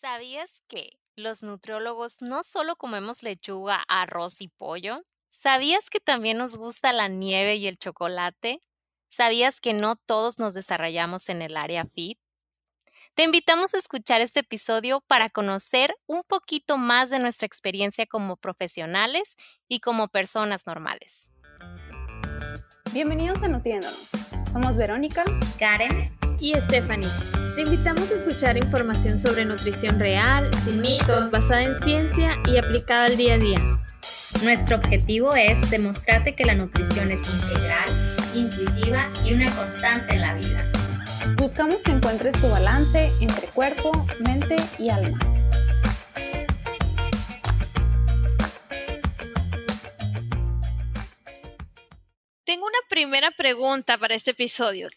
¿Sabías que los nutriólogos no solo comemos lechuga, arroz y pollo? ¿Sabías que también nos gusta la nieve y el chocolate? ¿Sabías que no todos nos desarrollamos en el área fit? Te invitamos a escuchar este episodio para conocer un poquito más de nuestra experiencia como profesionales y como personas normales. Bienvenidos a Nutriéndonos. Somos Verónica, Karen y Stephanie. Te invitamos a escuchar información sobre nutrición real, sin mitos, basada en ciencia y aplicada al día a día. Nuestro objetivo es demostrarte que la nutrición es integral, intuitiva y una constante en la vida. Buscamos que encuentres tu balance entre cuerpo, mente y alma. Tengo una primera pregunta para este episodio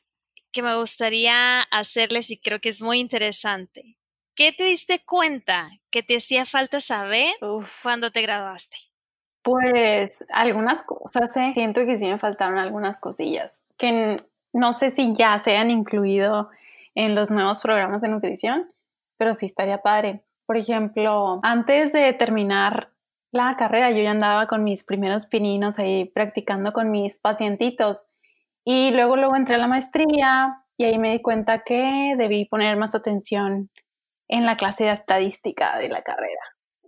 que me gustaría hacerles y creo que es muy interesante. ¿Qué te diste cuenta que te hacía falta saber cuando te graduaste? Pues algunas cosas, ¿eh? siento que sí me faltaron algunas cosillas que no sé si ya se han incluido en los nuevos programas de nutrición, pero sí estaría padre. Por ejemplo, antes de terminar la carrera, yo ya andaba con mis primeros pininos ahí practicando con mis pacientitos y luego, luego entré a la maestría y ahí me di cuenta que debí poner más atención en la clase de estadística de la carrera.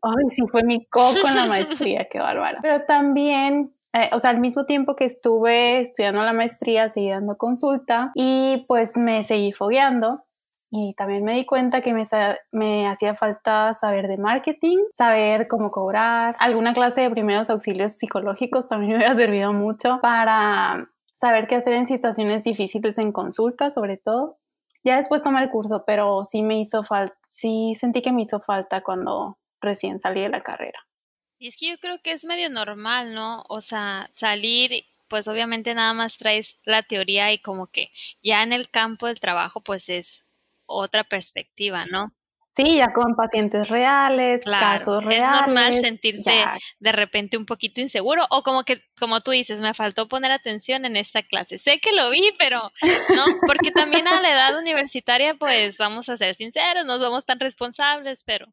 Ay, sí, fue mi coco en la maestría, qué bárbara. Pero también, eh, o sea, al mismo tiempo que estuve estudiando la maestría, seguí dando consulta y pues me seguí fogueando. Y también me di cuenta que me, me hacía falta saber de marketing, saber cómo cobrar, alguna clase de primeros auxilios psicológicos también me hubiera servido mucho para saber qué hacer en situaciones difíciles en consulta, sobre todo. Ya después tomé el curso, pero sí me hizo falta, sí sentí que me hizo falta cuando recién salí de la carrera. Y es que yo creo que es medio normal, ¿no? O sea, salir, pues obviamente nada más traes la teoría y como que ya en el campo del trabajo, pues es otra perspectiva, ¿no? Sí, ya con pacientes reales, casos reales. Es normal sentirte de repente un poquito inseguro o como que, como tú dices, me faltó poner atención en esta clase. Sé que lo vi, pero no, porque también a la edad universitaria, pues vamos a ser sinceros, no somos tan responsables, pero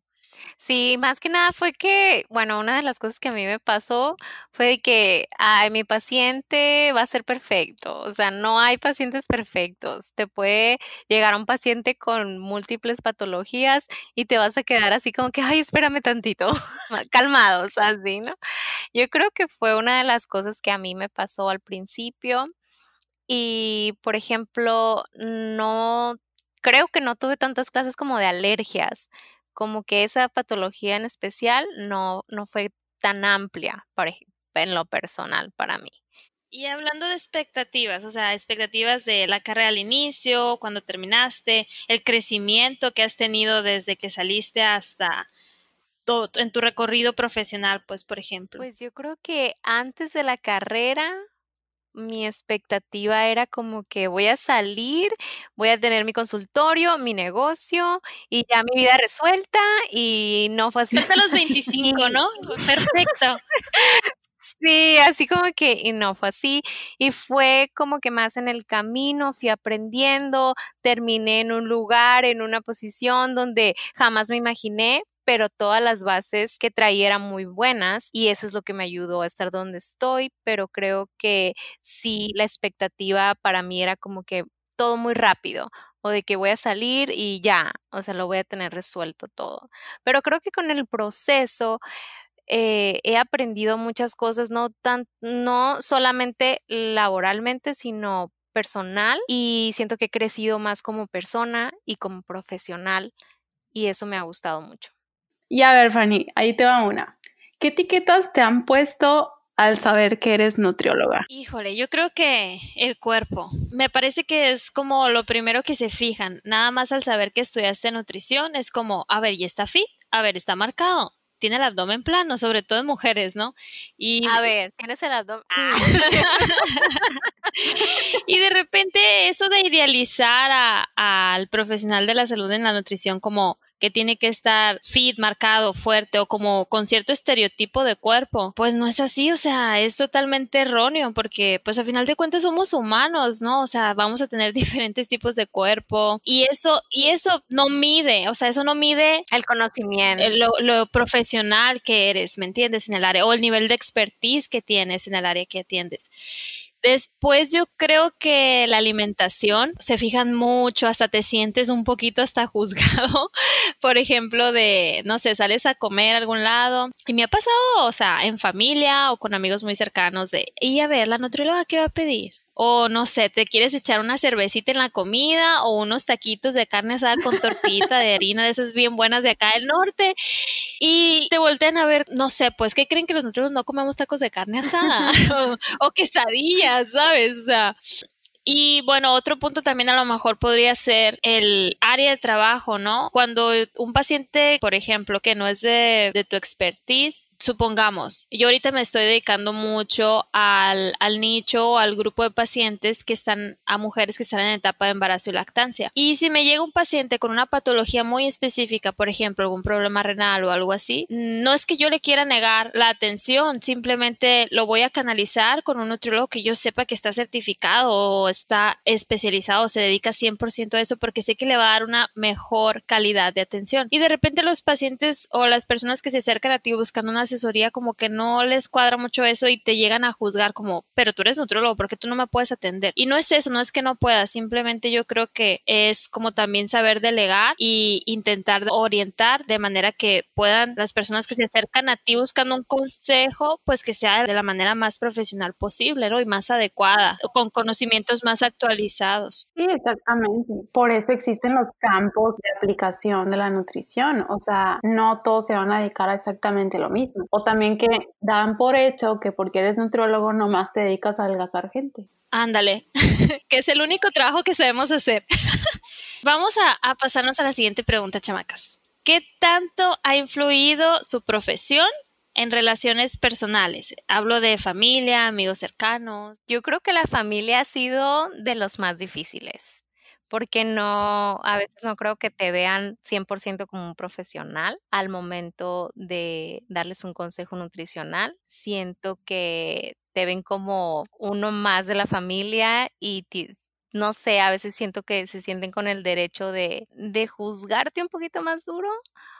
Sí, más que nada fue que, bueno, una de las cosas que a mí me pasó fue que, ay, mi paciente va a ser perfecto, o sea, no hay pacientes perfectos, te puede llegar un paciente con múltiples patologías y te vas a quedar así como que, ay, espérame tantito, calmados, así, ¿no? Yo creo que fue una de las cosas que a mí me pasó al principio y, por ejemplo, no, creo que no tuve tantas clases como de alergias como que esa patología en especial no, no fue tan amplia por en lo personal para mí. Y hablando de expectativas, o sea, expectativas de la carrera al inicio, cuando terminaste, el crecimiento que has tenido desde que saliste hasta todo, en tu recorrido profesional, pues, por ejemplo. Pues yo creo que antes de la carrera mi expectativa era como que voy a salir, voy a tener mi consultorio, mi negocio y ya mi vida resuelta y no fue así. Hasta los 25, ¿no? Perfecto. Sí, así como que y no fue así y fue como que más en el camino fui aprendiendo, terminé en un lugar, en una posición donde jamás me imaginé, pero todas las bases que traía eran muy buenas y eso es lo que me ayudó a estar donde estoy, pero creo que sí la expectativa para mí era como que todo muy rápido o de que voy a salir y ya, o sea, lo voy a tener resuelto todo. Pero creo que con el proceso eh, he aprendido muchas cosas, no, tan, no solamente laboralmente, sino personal y siento que he crecido más como persona y como profesional y eso me ha gustado mucho. Y a ver, Fanny, ahí te va una. ¿Qué etiquetas te han puesto al saber que eres nutrióloga? Híjole, yo creo que el cuerpo. Me parece que es como lo primero que se fijan. Nada más al saber que estudiaste nutrición es como, a ver, ¿y está fit? A ver, ¿está marcado? Tiene el abdomen plano, sobre todo en mujeres, ¿no? Y a ver, tienes el abdomen. Ah. y de repente eso de idealizar al profesional de la salud en la nutrición como que tiene que estar fit, marcado, fuerte o como con cierto estereotipo de cuerpo. Pues no es así, o sea, es totalmente erróneo porque pues a final de cuentas somos humanos, ¿no? O sea, vamos a tener diferentes tipos de cuerpo y eso, y eso no mide, o sea, eso no mide el conocimiento, lo, lo profesional que eres, ¿me entiendes? En el área o el nivel de expertise que tienes en el área que atiendes. Después yo creo que la alimentación se fijan mucho, hasta te sientes un poquito hasta juzgado, por ejemplo, de, no sé, sales a comer a algún lado y me ha pasado, o sea, en familia o con amigos muy cercanos de, y a ver, la nutrióloga, ¿qué va a pedir? O no sé, te quieres echar una cervecita en la comida o unos taquitos de carne asada con tortita de harina de esas bien buenas de acá del norte y te voltean a ver, no sé, pues ¿qué creen que nosotros no comemos tacos de carne asada o, quesadillas, ¿sabes? O sea, y bueno, otro punto también a lo mejor podría ser el área de trabajo, ¿no? Cuando un paciente, por ejemplo, que no es de, de tu expertise, supongamos, yo ahorita me estoy dedicando mucho al, al nicho, al grupo de pacientes que están, a mujeres que están en etapa de embarazo y lactancia. Y si me llega un paciente con una patología muy específica, por ejemplo, algún problema renal o algo así, no es que yo le quiera negar la atención, simplemente lo voy a canalizar con un nutriólogo que yo sepa que está certificado o está especializado, se dedica 100% a eso porque sé que le va a dar una mejor calidad de atención. Y de repente los pacientes o las personas que se acercan a ti buscando una asesoría como que no les cuadra mucho eso y te llegan a juzgar como, pero tú eres nutriólogo, porque tú no me puedes atender? Y no es eso, no es que no puedas, simplemente yo creo que es como también saber delegar y intentar orientar de manera que puedan las personas que se acercan a ti buscando un consejo, pues que sea de la manera más profesional posible, ¿no? Y más adecuada, con conocimientos más actualizados. Sí, exactamente. Por eso existen los campos de aplicación de la nutrición. O sea, no todos se van a dedicar a exactamente lo mismo. O también que dan por hecho que porque eres nutriólogo nomás te dedicas a adelgazar gente. Ándale, que es el único trabajo que sabemos hacer. Vamos a, a pasarnos a la siguiente pregunta, chamacas. ¿Qué tanto ha influido su profesión en relaciones personales. Hablo de familia, amigos cercanos. Yo creo que la familia ha sido de los más difíciles porque no, a veces no creo que te vean 100% como un profesional al momento de darles un consejo nutricional. Siento que te ven como uno más de la familia y no sé, a veces siento que se sienten con el derecho de, de juzgarte un poquito más duro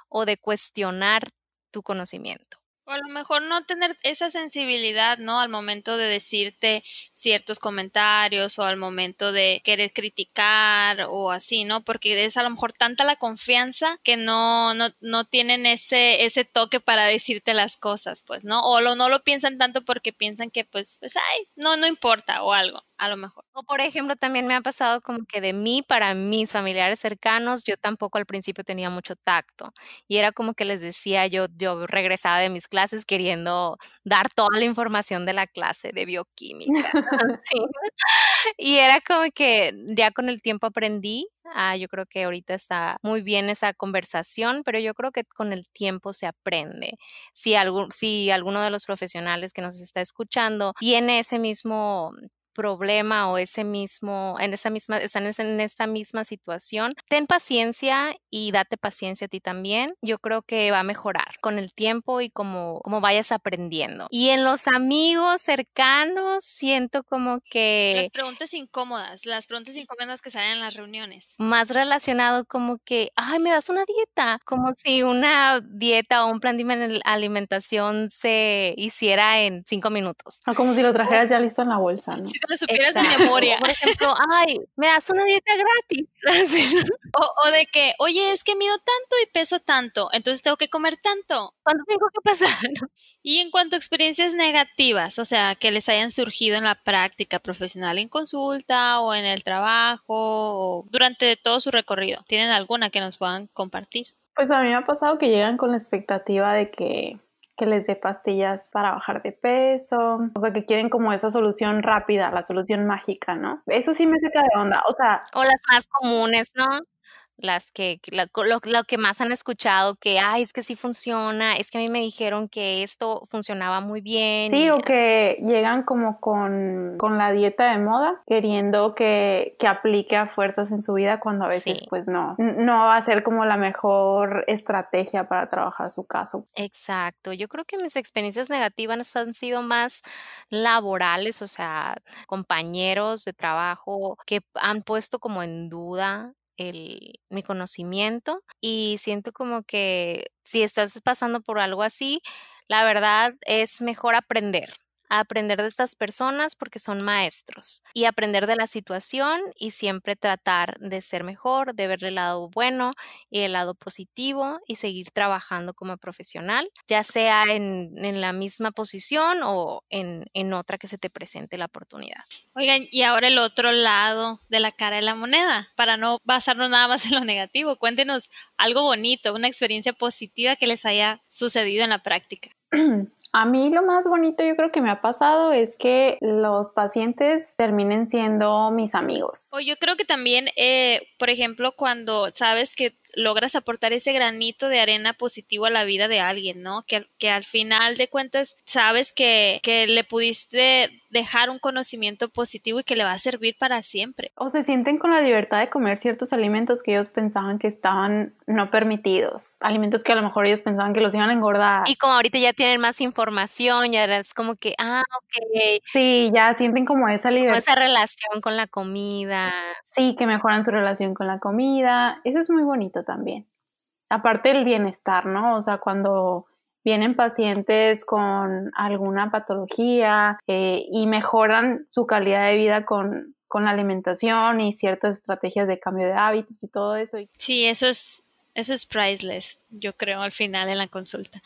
o de cuestionar tu conocimiento. O a lo mejor no tener esa sensibilidad, ¿no? Al momento de decirte ciertos comentarios o al momento de querer criticar o así, ¿no? Porque es a lo mejor tanta la confianza que no, no, no tienen ese, ese toque para decirte las cosas, pues, ¿no? O lo, no lo piensan tanto porque piensan que, pues, pues, ay, no, no importa o algo a lo mejor. O por ejemplo, también me ha pasado como que de mí para mis familiares cercanos, yo tampoco al principio tenía mucho tacto y era como que les decía, yo, yo regresaba de mis clases queriendo dar toda la información de la clase de bioquímica. Y era como que ya con el tiempo aprendí Ah, yo creo que ahorita está muy bien esa conversación, pero yo creo que con el tiempo se aprende. Si, algún, si alguno de los profesionales que nos está escuchando tiene ese mismo problema o ese mismo, en esa misma, están en esta misma situación, ten paciencia y date paciencia a ti también. Yo creo que va a mejorar con el tiempo y como, como vayas aprendiendo. Y en los amigos cercanos siento como que... Las preguntas incómodas, las preguntas incómodas que salen en las reuniones. Más relacionado como que, ay, me das una dieta, como si una dieta o un plan de alimentación se hiciera en cinco minutos. O como si lo trajeras ya listo en la bolsa, ¿no? Lo supieras de memoria. por ejemplo, ay, me das una dieta gratis. o, de que, oye, es que mido tanto y peso tanto, entonces tengo que comer tanto. ¿Cuánto tengo que pasar? Y en cuanto a experiencias negativas, o sea, que les hayan surgido en la práctica profesional, en consulta o en el trabajo, o durante todo su recorrido, ¿tienen alguna que nos puedan compartir? Pues a mí me ha pasado que llegan con la expectativa de que que les dé pastillas para bajar de peso, o sea, que quieren como esa solución rápida, la solución mágica, ¿no? Eso sí me saca de onda, o sea... O las más comunes, ¿no? Las que, lo, que más han escuchado, que, ay, es que sí funciona, es que a mí me dijeron que esto funcionaba muy bien. Sí, o que llegan como con, con, la dieta de moda, queriendo que, que, aplique a fuerzas en su vida cuando a veces pues no, no va a ser como la mejor estrategia para trabajar su caso. Exacto, yo creo que mis experiencias negativas han sido más laborales, o sea, compañeros de trabajo que han puesto como en duda el, mi conocimiento y siento como que si estás pasando por algo así, la verdad es mejor aprender aprender de estas personas porque son maestros y aprender de la situación y siempre tratar de ser mejor, de ver el lado bueno y el lado positivo y seguir trabajando como profesional, ya sea en, la misma posición o en, en otra que se te presente la oportunidad. Oigan, y ahora el otro lado de la cara de la moneda, para no basarnos nada más en lo negativo, cuéntenos algo bonito, una experiencia positiva que les haya sucedido en la práctica. A mí lo más bonito yo creo que me ha pasado es que los pacientes terminen siendo mis amigos. O yo creo que también, eh, por ejemplo, cuando sabes que logras aportar ese granito de arena positivo a la vida de alguien, ¿no? Que, que al final de cuentas sabes que, que le pudiste dejar un conocimiento positivo y que le va a servir para siempre. O se sienten con la libertad de comer ciertos alimentos que ellos pensaban que estaban no permitidos, alimentos que a lo mejor ellos pensaban que los iban a engordar. Y como ahorita ya tienen más información, ya es como que, ah, ok. Sí, ya sienten como esa libertad. esa relación con la comida. Sí, que mejoran su relación con la comida. Eso es muy bonito también. Aparte del bienestar, ¿no? O sea, cuando vienen pacientes con alguna patología eh, y mejoran su calidad de vida con, con la alimentación y ciertas estrategias de cambio de hábitos y todo eso. Sí, eso es, eso es priceless, yo creo, al final en la consulta.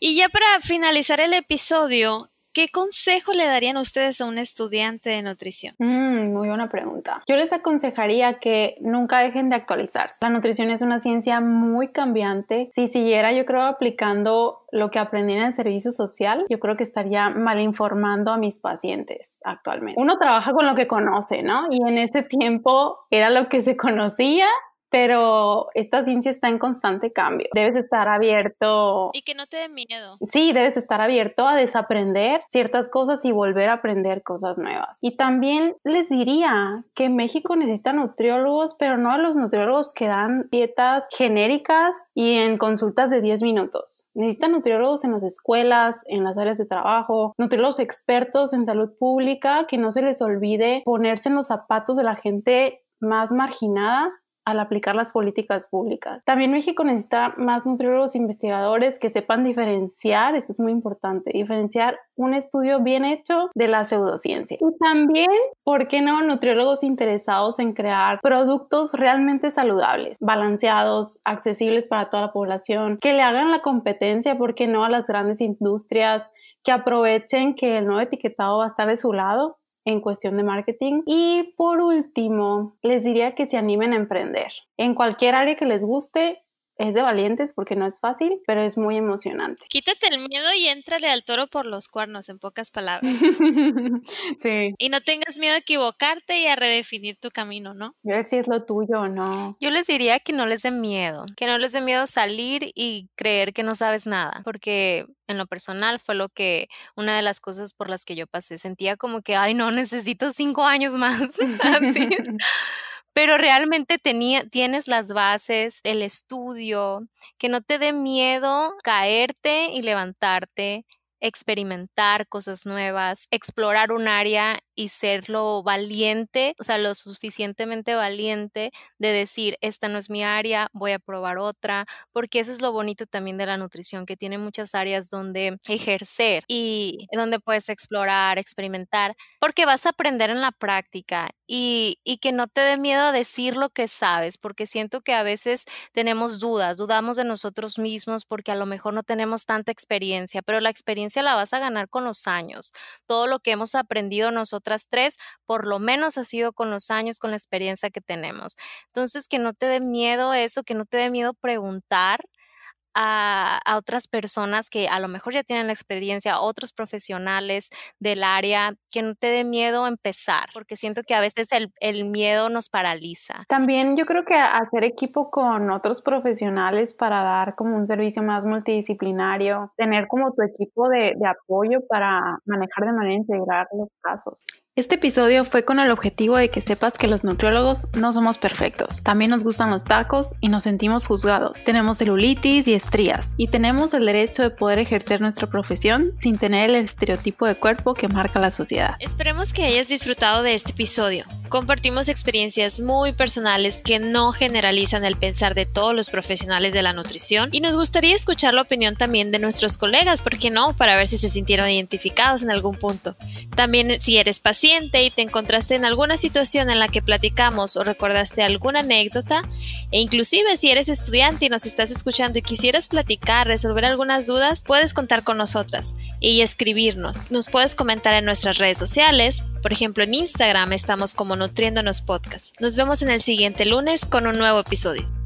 Y ya para finalizar el episodio, ¿Qué consejo le darían ustedes a un estudiante de nutrición? Mm, muy buena pregunta. Yo les aconsejaría que nunca dejen de actualizarse. La nutrición es una ciencia muy cambiante. Si siguiera, yo creo, aplicando lo que aprendí en el servicio social, yo creo que estaría mal informando a mis pacientes actualmente. Uno trabaja con lo que conoce, ¿no? Y en ese tiempo era lo que se conocía pero esta ciencia está en constante cambio. Debes estar abierto. Y que no te dé miedo. Sí, debes estar abierto a desaprender ciertas cosas y volver a aprender cosas nuevas. Y también les diría que México necesita nutriólogos, pero no a los nutriólogos que dan dietas genéricas y en consultas de 10 minutos. Necesitan nutriólogos en las escuelas, en las áreas de trabajo, nutriólogos expertos en salud pública, que no se les olvide ponerse en los zapatos de la gente más marginada al aplicar las políticas públicas. También México necesita más nutriólogos investigadores que sepan diferenciar, esto es muy importante, diferenciar un estudio bien hecho de la pseudociencia. Y también, ¿por qué no nutriólogos interesados en crear productos realmente saludables, balanceados, accesibles para toda la población, que le hagan la competencia, ¿por qué no a las grandes industrias, que aprovechen que el nuevo etiquetado va a estar de su lado en cuestión de marketing. Y por último, les diría que se animen a emprender. En cualquier área que les guste, es de valientes porque no es fácil, pero es muy emocionante. Quítate el miedo y éntrale al toro por los cuernos, en pocas palabras. sí. Y no tengas miedo a equivocarte y a redefinir tu camino, ¿no? A ver si es lo tuyo o no. Yo les diría que no les dé miedo, que no les dé miedo salir y creer que no sabes nada, porque en lo personal fue lo que, una de las cosas por las que yo pasé, sentía como que, ay, no, necesito cinco años más. Así pero realmente tenía, tienes las bases, el estudio, que no te dé miedo caerte y levantarte, experimentar cosas nuevas, explorar un área y ser lo valiente, o sea, lo suficientemente valiente de decir, esta no es mi área, voy a probar otra, porque eso es lo bonito también de la nutrición, que tiene muchas áreas donde ejercer y donde puedes explorar, experimentar, porque vas a aprender en la práctica y, y que no te dé miedo a decir lo que sabes, porque siento que a veces tenemos dudas, dudamos de nosotros mismos porque a lo mejor no tenemos tanta experiencia, pero la experiencia la vas a ganar con los años. Todo lo que hemos aprendido nosotros otras tres, por lo menos ha sido con los años, con la experiencia que tenemos. Entonces, que no te dé miedo eso, que no te dé miedo preguntar, a, otras personas que a lo mejor ya tienen la experiencia, otros profesionales del área, que no te dé miedo empezar, porque siento que a veces el, el miedo nos paraliza. También yo creo que hacer equipo con otros profesionales para dar como un servicio más multidisciplinario, tener como tu equipo de, de apoyo para manejar de manera integral los casos. Este episodio fue con el objetivo de que sepas que los nutriólogos no somos perfectos. También nos gustan los tacos y nos sentimos juzgados. Tenemos celulitis y estrías. Y tenemos el derecho de poder ejercer nuestra profesión sin tener el estereotipo de cuerpo que marca la sociedad. Esperemos que hayas disfrutado de este episodio. Compartimos experiencias muy personales que no generalizan el pensar de todos los profesionales de la nutrición y nos gustaría escuchar la opinión también de nuestros colegas, ¿por qué no? Para ver si se sintieron identificados en algún punto. También si eres paciente, y te encontraste en alguna situación en la que platicamos o recordaste alguna anécdota, e inclusive si eres estudiante y nos estás escuchando y quisieras platicar, resolver algunas dudas, puedes contar con nosotras y escribirnos. Nos puedes comentar en nuestras redes sociales, por ejemplo en Instagram estamos como Nutriéndonos Podcast. Nos vemos en el siguiente lunes con un nuevo episodio.